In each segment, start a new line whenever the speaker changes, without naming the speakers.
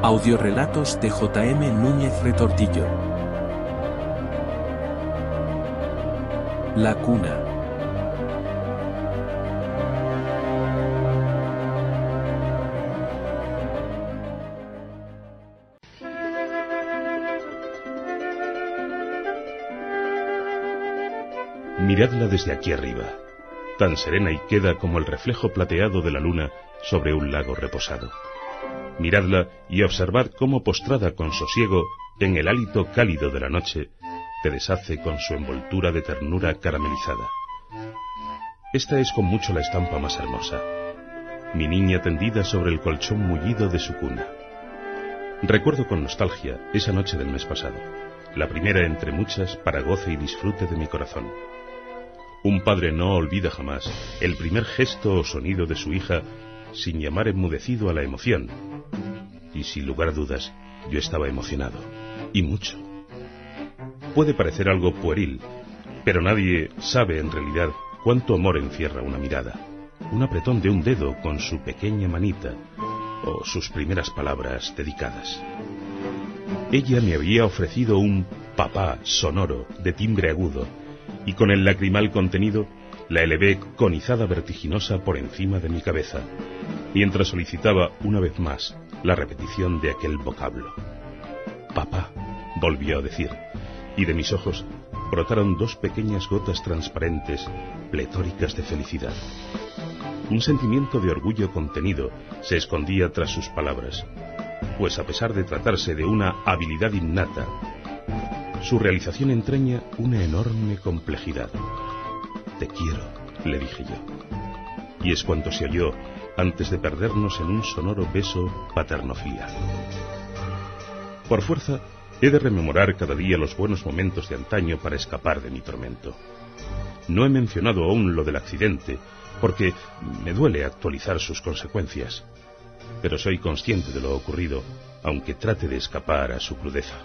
Audiorelatos de J.M. Núñez Retortillo. La cuna.
Miradla desde aquí arriba, tan serena y queda como el reflejo plateado de la luna sobre un lago reposado. Miradla y observad cómo postrada con sosiego en el hálito cálido de la noche, te deshace con su envoltura de ternura caramelizada. Esta es con mucho la estampa más hermosa. Mi niña tendida sobre el colchón mullido de su cuna. Recuerdo con nostalgia esa noche del mes pasado, la primera entre muchas para goce y disfrute de mi corazón. Un padre no olvida jamás el primer gesto o sonido de su hija sin llamar enmudecido a la emoción. Y sin lugar a dudas, yo estaba emocionado. Y mucho. Puede parecer algo pueril, pero nadie sabe en realidad cuánto amor encierra una mirada. Un apretón de un dedo con su pequeña manita o sus primeras palabras dedicadas. Ella me había ofrecido un papá sonoro de timbre agudo y con el lacrimal contenido la elevé conizada vertiginosa por encima de mi cabeza, mientras solicitaba una vez más la repetición de aquel vocablo. Papá, volvió a decir, y de mis ojos brotaron dos pequeñas gotas transparentes, pletóricas de felicidad. Un sentimiento de orgullo contenido se escondía tras sus palabras, pues a pesar de tratarse de una habilidad innata, su realización entraña una enorme complejidad. Te quiero, le dije yo. Y es cuanto se oyó antes de perdernos en un sonoro beso paternofilial. Por fuerza, he de rememorar cada día los buenos momentos de antaño para escapar de mi tormento. No he mencionado aún lo del accidente, porque me duele actualizar sus consecuencias, pero soy consciente de lo ocurrido, aunque trate de escapar a su crudeza.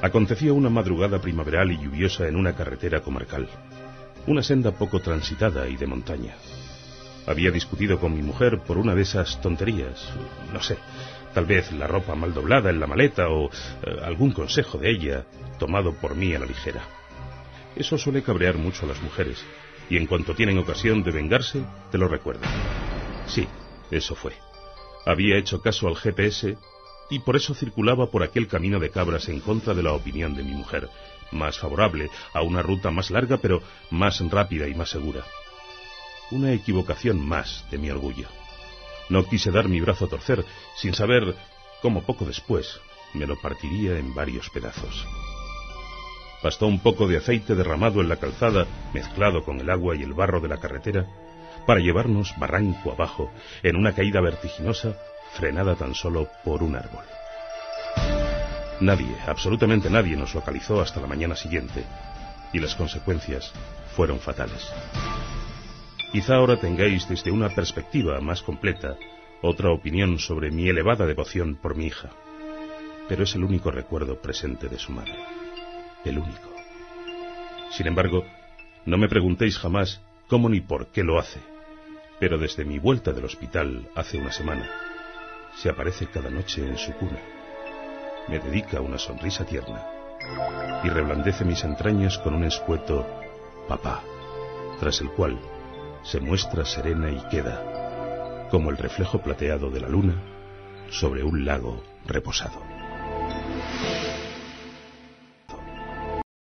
Aconteció una madrugada primaveral y lluviosa en una carretera comarcal una senda poco transitada y de montaña. Había discutido con mi mujer por una de esas tonterías, no sé, tal vez la ropa mal doblada en la maleta o eh, algún consejo de ella tomado por mí a la ligera. Eso suele cabrear mucho a las mujeres, y en cuanto tienen ocasión de vengarse, te lo recuerdan. Sí, eso fue. Había hecho caso al GPS y por eso circulaba por aquel camino de cabras en contra de la opinión de mi mujer, más favorable a una ruta más larga pero más rápida y más segura. Una equivocación más de mi orgullo. No quise dar mi brazo a torcer sin saber cómo poco después me lo partiría en varios pedazos. Bastó un poco de aceite derramado en la calzada, mezclado con el agua y el barro de la carretera, para llevarnos barranco abajo en una caída vertiginosa frenada tan solo por un árbol. Nadie, absolutamente nadie nos localizó hasta la mañana siguiente, y las consecuencias fueron fatales. Quizá ahora tengáis desde una perspectiva más completa otra opinión sobre mi elevada devoción por mi hija, pero es el único recuerdo presente de su madre, el único. Sin embargo, no me preguntéis jamás cómo ni por qué lo hace, pero desde mi vuelta del hospital hace una semana, se aparece cada noche en su cuna me dedica una sonrisa tierna y reblandece mis entrañas con un escueto papá, tras el cual se muestra serena y queda como el reflejo plateado de la luna sobre un lago reposado.